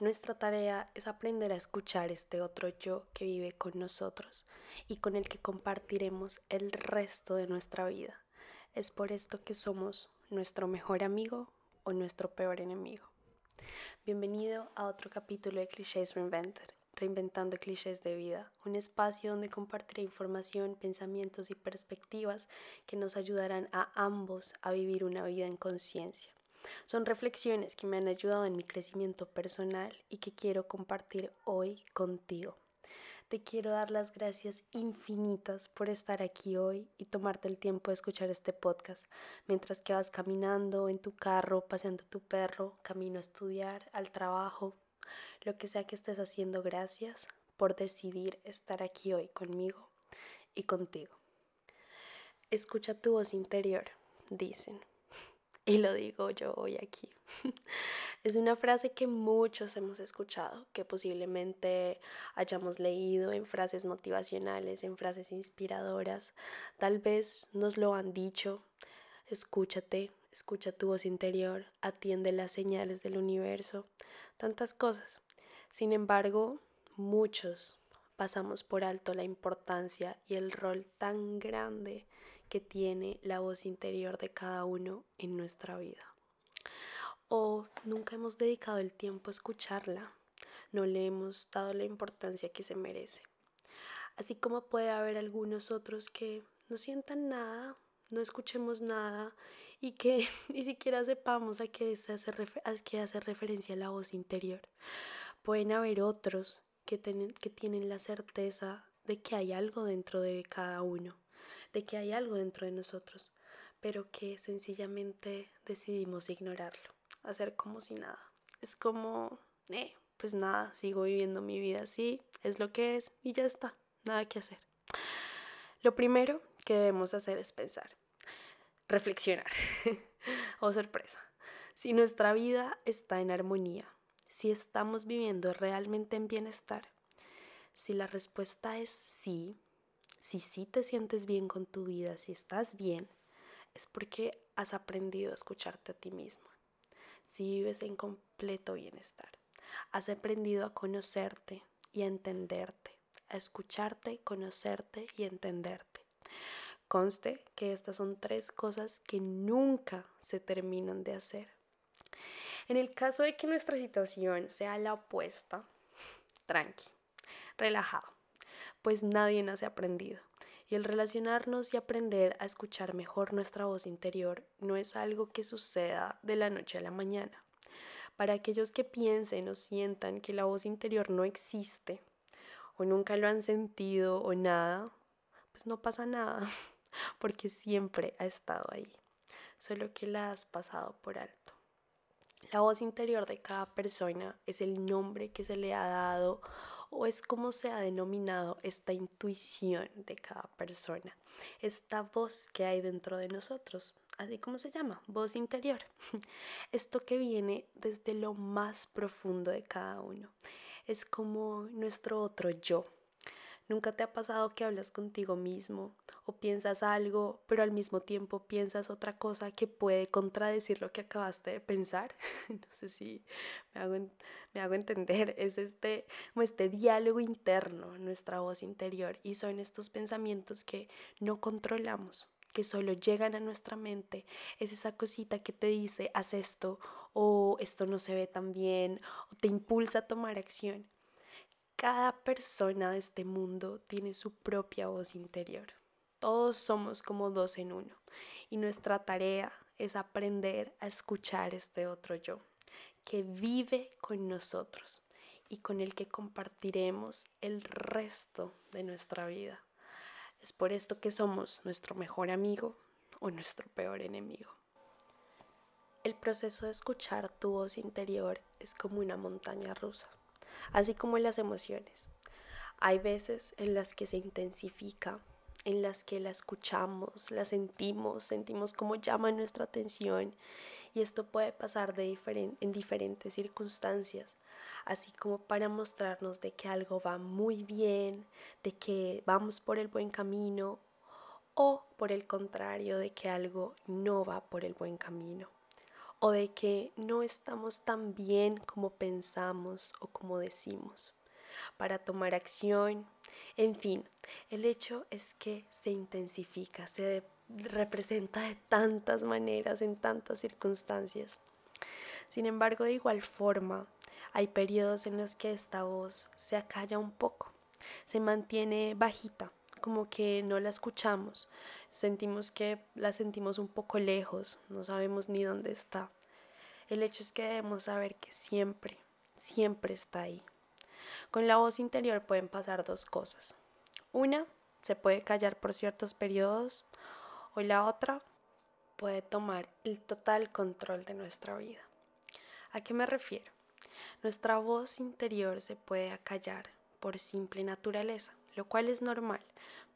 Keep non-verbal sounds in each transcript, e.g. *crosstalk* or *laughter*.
Nuestra tarea es aprender a escuchar este otro yo que vive con nosotros y con el que compartiremos el resto de nuestra vida. Es por esto que somos nuestro mejor amigo o nuestro peor enemigo. Bienvenido a otro capítulo de Clichés Reinvented, Reinventando Clichés de Vida, un espacio donde compartiré información, pensamientos y perspectivas que nos ayudarán a ambos a vivir una vida en conciencia. Son reflexiones que me han ayudado en mi crecimiento personal y que quiero compartir hoy contigo. Te quiero dar las gracias infinitas por estar aquí hoy y tomarte el tiempo de escuchar este podcast mientras que vas caminando en tu carro, paseando tu perro, camino a estudiar, al trabajo, lo que sea que estés haciendo. Gracias por decidir estar aquí hoy conmigo y contigo. Escucha tu voz interior, dicen y lo digo yo hoy aquí. *laughs* es una frase que muchos hemos escuchado, que posiblemente hayamos leído en frases motivacionales, en frases inspiradoras. Tal vez nos lo han dicho. Escúchate, escucha tu voz interior, atiende las señales del universo, tantas cosas. Sin embargo, muchos pasamos por alto la importancia y el rol tan grande que tiene la voz interior de cada uno en nuestra vida. O nunca hemos dedicado el tiempo a escucharla, no le hemos dado la importancia que se merece. Así como puede haber algunos otros que no sientan nada, no escuchemos nada y que *laughs* ni siquiera sepamos a qué, se hace, a qué hace referencia la voz interior. Pueden haber otros que, que tienen la certeza de que hay algo dentro de cada uno de que hay algo dentro de nosotros, pero que sencillamente decidimos ignorarlo, hacer como si nada. Es como, eh, pues nada, sigo viviendo mi vida así, es lo que es y ya está, nada que hacer. Lo primero que debemos hacer es pensar, reflexionar. *laughs* oh sorpresa, si nuestra vida está en armonía, si estamos viviendo realmente en bienestar, si la respuesta es sí, si sí te sientes bien con tu vida, si estás bien, es porque has aprendido a escucharte a ti mismo. Si vives en completo bienestar, has aprendido a conocerte y a entenderte, a escucharte, conocerte y entenderte. Conste que estas son tres cosas que nunca se terminan de hacer. En el caso de que nuestra situación sea la opuesta, tranqui, relajado pues nadie nace aprendido. Y el relacionarnos y aprender a escuchar mejor nuestra voz interior no es algo que suceda de la noche a la mañana. Para aquellos que piensen o sientan que la voz interior no existe, o nunca lo han sentido o nada, pues no pasa nada, *laughs* porque siempre ha estado ahí, solo que la has pasado por alto. La voz interior de cada persona es el nombre que se le ha dado o es como se ha denominado esta intuición de cada persona, esta voz que hay dentro de nosotros, así como se llama, voz interior. *laughs* Esto que viene desde lo más profundo de cada uno. Es como nuestro otro yo, ¿Nunca te ha pasado que hablas contigo mismo piensas algo, pero al mismo tiempo piensas otra cosa que puede contradecir lo que acabaste de pensar? *laughs* no sé si me hago, me hago entender. Es este, como este diálogo interno, nuestra voz interior, y son estos pensamientos que no controlamos que solo llegan a nuestra mente, es esa cosita que te dice, haz esto, o esto no se ve tan bien, o te impulsa a tomar acción. Cada persona de este mundo tiene su propia voz interior. Todos somos como dos en uno y nuestra tarea es aprender a escuchar este otro yo que vive con nosotros y con el que compartiremos el resto de nuestra vida. Es por esto que somos nuestro mejor amigo o nuestro peor enemigo. El proceso de escuchar tu voz interior es como una montaña rusa así como las emociones. Hay veces en las que se intensifica, en las que la escuchamos, la sentimos, sentimos cómo llama nuestra atención y esto puede pasar de en diferentes circunstancias, así como para mostrarnos de que algo va muy bien, de que vamos por el buen camino o por el contrario de que algo no va por el buen camino o de que no estamos tan bien como pensamos o como decimos para tomar acción. En fin, el hecho es que se intensifica, se representa de tantas maneras, en tantas circunstancias. Sin embargo, de igual forma, hay periodos en los que esta voz se acalla un poco, se mantiene bajita, como que no la escuchamos, sentimos que la sentimos un poco lejos, no sabemos ni dónde está. El hecho es que debemos saber que siempre, siempre está ahí. Con la voz interior pueden pasar dos cosas. Una, se puede callar por ciertos periodos o la otra puede tomar el total control de nuestra vida. ¿A qué me refiero? Nuestra voz interior se puede acallar por simple naturaleza, lo cual es normal.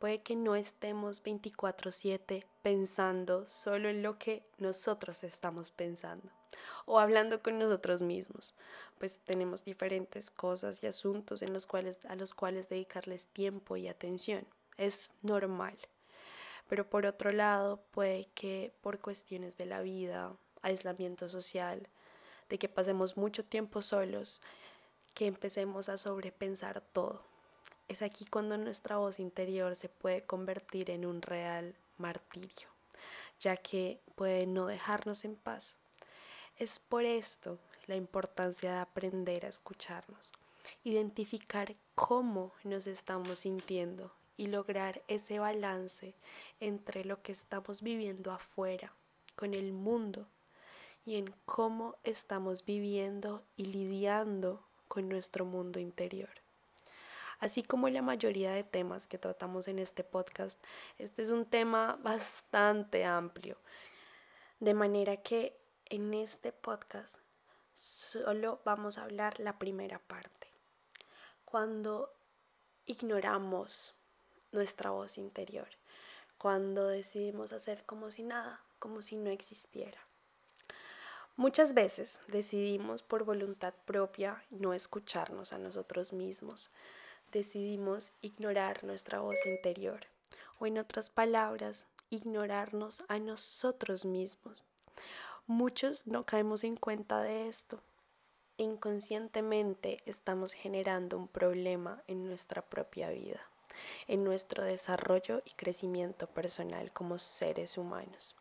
Puede que no estemos 24/7 pensando solo en lo que nosotros estamos pensando o hablando con nosotros mismos, pues tenemos diferentes cosas y asuntos en los cuales, a los cuales dedicarles tiempo y atención. Es normal. Pero por otro lado, puede que por cuestiones de la vida, aislamiento social, de que pasemos mucho tiempo solos, que empecemos a sobrepensar todo. Es aquí cuando nuestra voz interior se puede convertir en un real martirio, ya que puede no dejarnos en paz es por esto la importancia de aprender a escucharnos, identificar cómo nos estamos sintiendo y lograr ese balance entre lo que estamos viviendo afuera, con el mundo, y en cómo estamos viviendo y lidiando con nuestro mundo interior. Así como la mayoría de temas que tratamos en este podcast, este es un tema bastante amplio, de manera que en este podcast solo vamos a hablar la primera parte. Cuando ignoramos nuestra voz interior, cuando decidimos hacer como si nada, como si no existiera. Muchas veces decidimos por voluntad propia no escucharnos a nosotros mismos, decidimos ignorar nuestra voz interior o en otras palabras, ignorarnos a nosotros mismos Muchos no caemos en cuenta de esto. Inconscientemente estamos generando un problema en nuestra propia vida, en nuestro desarrollo y crecimiento personal como seres humanos,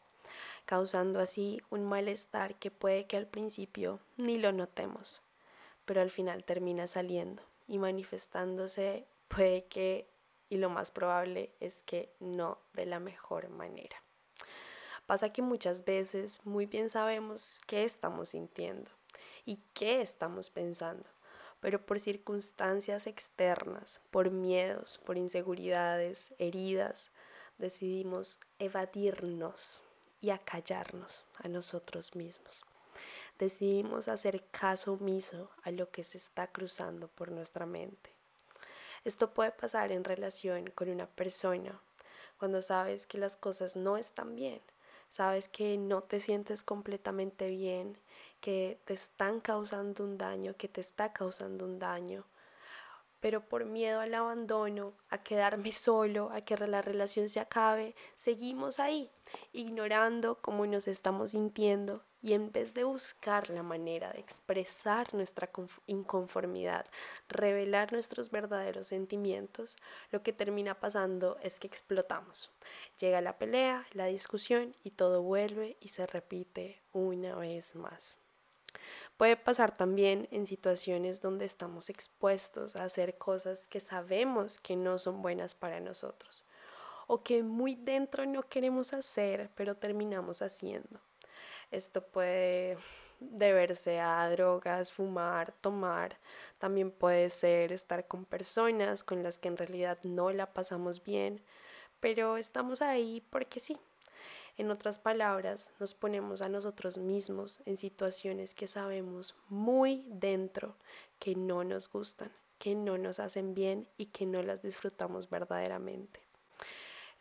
causando así un malestar que puede que al principio ni lo notemos, pero al final termina saliendo y manifestándose puede que, y lo más probable es que no de la mejor manera. Pasa que muchas veces muy bien sabemos qué estamos sintiendo y qué estamos pensando, pero por circunstancias externas, por miedos, por inseguridades, heridas, decidimos evadirnos y acallarnos a nosotros mismos. Decidimos hacer caso omiso a lo que se está cruzando por nuestra mente. Esto puede pasar en relación con una persona cuando sabes que las cosas no están bien sabes que no te sientes completamente bien, que te están causando un daño, que te está causando un daño, pero por miedo al abandono, a quedarme *laughs* solo, a que la relación se acabe, seguimos ahí, ignorando cómo nos estamos sintiendo y en vez de buscar la manera de expresar nuestra inconformidad, revelar nuestros verdaderos sentimientos, lo que termina pasando es que explotamos. Llega la pelea, la discusión y todo vuelve y se repite una vez más. Puede pasar también en situaciones donde estamos expuestos a hacer cosas que sabemos que no son buenas para nosotros o que muy dentro no queremos hacer, pero terminamos haciendo. Esto puede deberse a drogas, fumar, tomar. También puede ser estar con personas con las que en realidad no la pasamos bien, pero estamos ahí porque sí. En otras palabras, nos ponemos a nosotros mismos en situaciones que sabemos muy dentro que no nos gustan, que no nos hacen bien y que no las disfrutamos verdaderamente.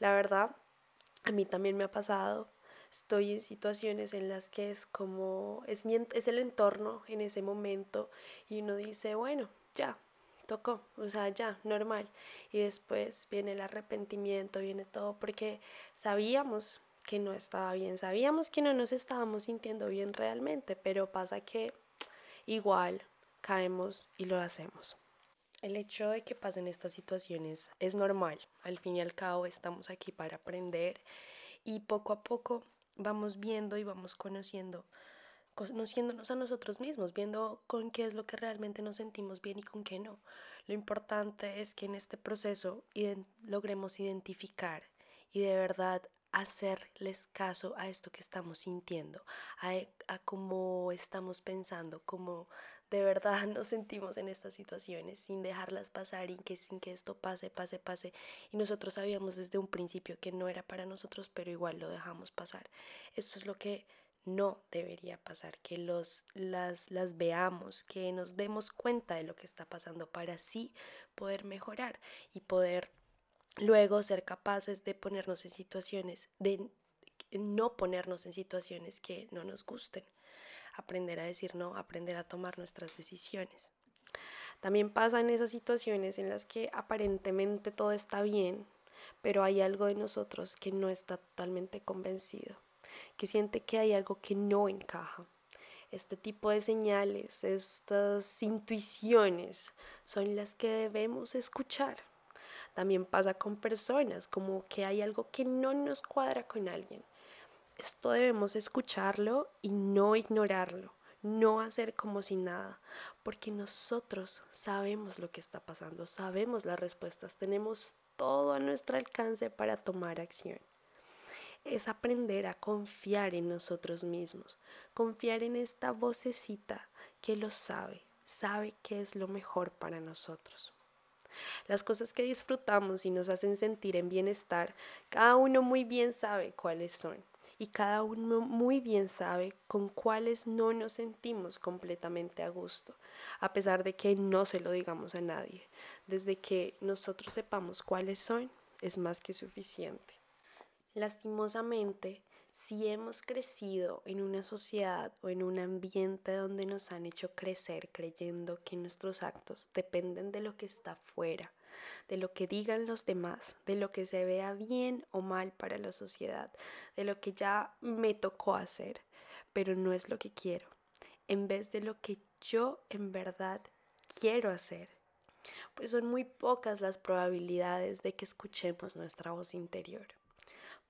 La verdad, a mí también me ha pasado estoy en situaciones en las que es como, es, es el entorno en ese momento y uno dice, bueno, ya, tocó, o sea, ya, normal. Y después viene el arrepentimiento, viene todo, porque sabíamos que no estaba bien. Sabíamos que no nos estábamos sintiendo bien realmente, pero pasa que igual caemos y lo hacemos. El hecho de que pasen estas situaciones es normal. Al fin y al cabo estamos aquí para aprender y poco a poco vamos viendo y vamos conociendo conociéndonos a nosotros mismos, viendo con qué es lo que realmente nos sentimos bien y con qué no. Lo importante es que en este proceso logremos identificar y de verdad hacerles caso a esto que estamos sintiendo, a, a cómo estamos pensando, cómo de verdad *laughs* nos sentimos en estas situaciones sin dejarlas pasar y que sin que esto pase, pase, pase. Y nosotros sabíamos desde un principio que no era para nosotros, pero igual lo dejamos pasar. Esto es lo que no debería pasar, que los, las, las veamos, que nos demos cuenta de lo que está pasando para así poder mejorar y poder luego ser capaces de ponernos en situaciones, de no ponernos en situaciones que no nos gusten, aprender a decir no, aprender a tomar nuestras decisiones. También pasan esas situaciones en las que aparentemente todo está bien, pero hay algo de nosotros que no está totalmente convencido que siente que hay algo que no encaja. Este tipo de señales, estas intuiciones son las que debemos escuchar. También pasa con personas, como que hay algo que no nos cuadra con alguien. Esto debemos escucharlo y no ignorarlo, no hacer como si nada, porque nosotros sabemos lo que está pasando, sabemos las respuestas, tenemos todo a nuestro alcance para tomar acción es aprender a confiar en nosotros mismos, confiar en esta vocecita que lo sabe, sabe que es lo mejor para nosotros. Las cosas que disfrutamos y nos hacen sentir en bienestar, cada uno muy bien sabe cuáles son y cada uno muy bien sabe con cuáles no nos sentimos completamente a gusto, a pesar de que no se lo digamos a nadie. Desde que nosotros sepamos cuáles son, es más que suficiente. Lastimosamente, si hemos crecido en una sociedad o en un ambiente donde nos han hecho crecer creyendo que nuestros actos dependen de lo que está fuera, de lo que digan los demás, de lo que se vea bien o mal para la sociedad, de lo que ya me tocó hacer, pero no es lo que quiero, en vez de lo que yo en verdad quiero hacer, pues son muy pocas las probabilidades de que escuchemos nuestra voz interior.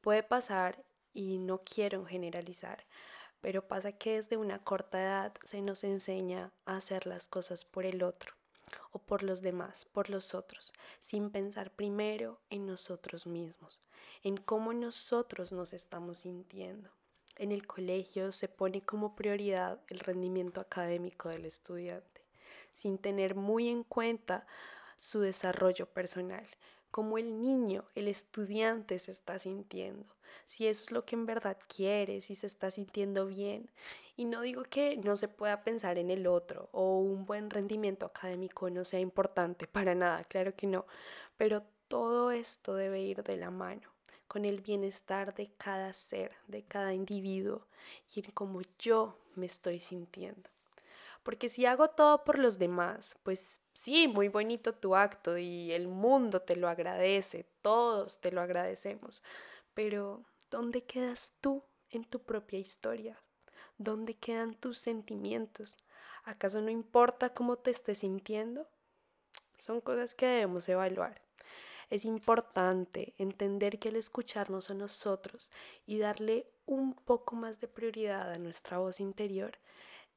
Puede pasar, y no quiero generalizar, pero pasa que desde una corta edad se nos enseña a hacer las cosas por el otro o por los demás, por los otros, sin pensar primero en nosotros mismos, en cómo nosotros nos estamos sintiendo. En el colegio se pone como prioridad el rendimiento académico del estudiante, sin tener muy en cuenta su desarrollo personal, cómo el niño, el estudiante se está sintiendo, si eso es lo que en verdad quiere, si se está sintiendo bien. Y no digo que no se pueda pensar en el otro o un buen rendimiento académico no sea importante, *laughs* para nada, claro que no, pero todo esto debe ir de la mano con el bienestar de cada ser, de cada individuo y en cómo yo me estoy sintiendo. Porque si hago todo por los demás, pues sí, muy bonito tu acto y el mundo te lo agradece, todos te lo agradecemos, pero ¿dónde quedas tú en tu propia historia? ¿Dónde quedan tus sentimientos? ¿Acaso no importa cómo te estés sintiendo? Son cosas que debemos evaluar. Es importante entender que al escucharnos a nosotros y darle un poco más de prioridad a nuestra voz interior,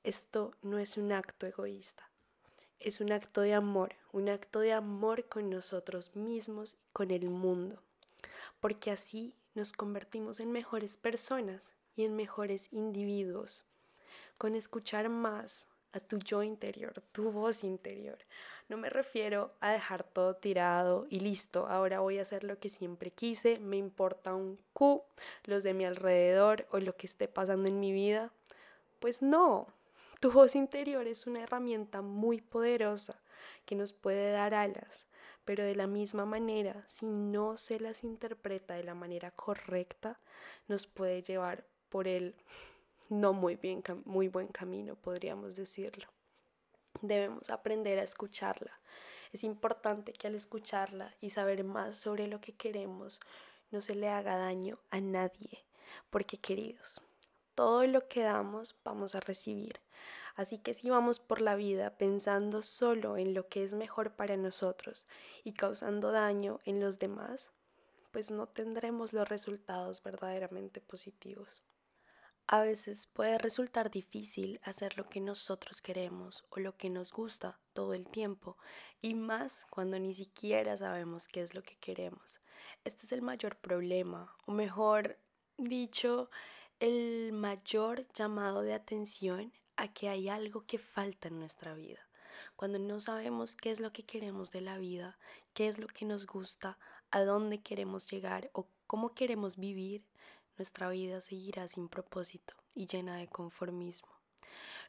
esto no es un acto egoísta, es un acto de amor, un acto de amor con nosotros mismos y con el mundo, porque así nos convertimos en mejores personas y en mejores individuos, con escuchar más a tu yo interior, tu voz interior. No me refiero a dejar todo tirado y listo, ahora voy a hacer lo que siempre quise, me importa un Q, los de mi alrededor o lo que esté pasando en mi vida. Pues no, tu voz interior es una herramienta muy poderosa que nos puede dar alas, pero de la misma manera, si no se las interpreta de la manera correcta, nos puede llevar por el *laughs* no muy, bien, muy buen camino, podríamos decirlo. Debemos aprender a escucharla. Es importante que al escucharla y saber más sobre lo que queremos, no se le haga daño a nadie, porque queridos, todo lo que damos vamos a recibir. Así que si vamos por la vida pensando solo en lo que es mejor para nosotros y causando daño en los demás, pues no tendremos los resultados verdaderamente positivos. A veces puede resultar difícil hacer lo que nosotros queremos o lo que nos gusta todo el tiempo, y más cuando ni siquiera sabemos qué es lo que queremos. Este es el mayor problema, o mejor dicho, el mayor llamado de atención a que hay algo que falta en nuestra vida. Cuando no sabemos qué es lo que queremos de la vida, qué es lo que nos gusta, a dónde queremos llegar o cómo queremos vivir, nuestra vida seguirá sin propósito y llena de conformismo.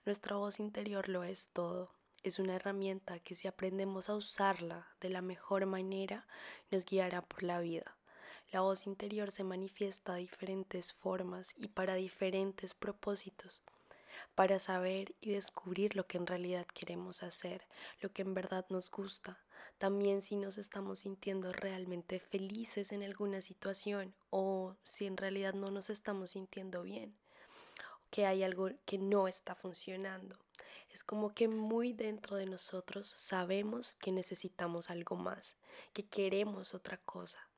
Nuestra voz interior lo es todo. Es una herramienta que si aprendemos a usarla de la mejor manera, nos guiará por la vida. La voz interior se manifiesta de diferentes formas y para diferentes propósitos, para saber y descubrir lo que en realidad queremos hacer, lo que en verdad nos gusta, también si nos estamos sintiendo realmente felices en alguna situación o si en realidad no nos estamos sintiendo bien, que hay algo que no está funcionando. Es como que muy dentro de nosotros sabemos que necesitamos algo más, que queremos otra cosa,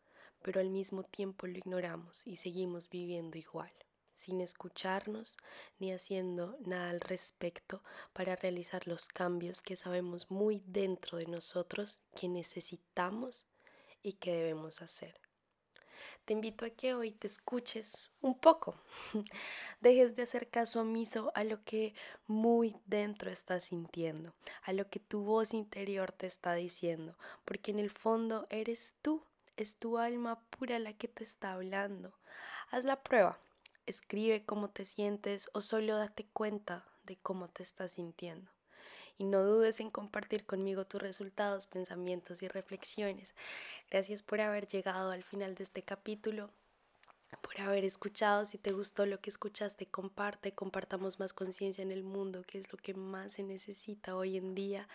pero al mismo tiempo lo ignoramos y seguimos viviendo igual sin escucharnos ni haciendo nada al respecto para realizar los cambios que sabemos muy dentro de nosotros que necesitamos y que debemos hacer. Te invito a que hoy te escuches un poco, *laughs* dejes de hacer caso omiso a lo que muy dentro estás sintiendo, a lo que tu voz interior te está diciendo, porque en el fondo eres tú, es tu alma pura la que te está hablando. Haz la prueba, escribe cómo te sientes o solo date cuenta de cómo te estás sintiendo. Y no dudes en compartir conmigo tus resultados, pensamientos y reflexiones. Gracias por haber llegado al final de este capítulo por haber escuchado. Si te gustó lo que escuchaste, comparte, compartamos más conciencia en el mundo, que es lo que más se necesita hoy en día.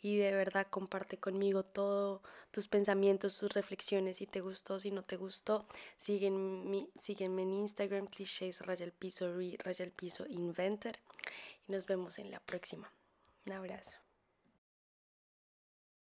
Y de verdad comparte conmigo todos tus pensamientos, tus reflexiones, si te gustó, si no te gustó. Sígueme, sígueme en Instagram, clichés, raya el piso, raya el piso, inventor. Y nos vemos en la próxima. Un abrazo.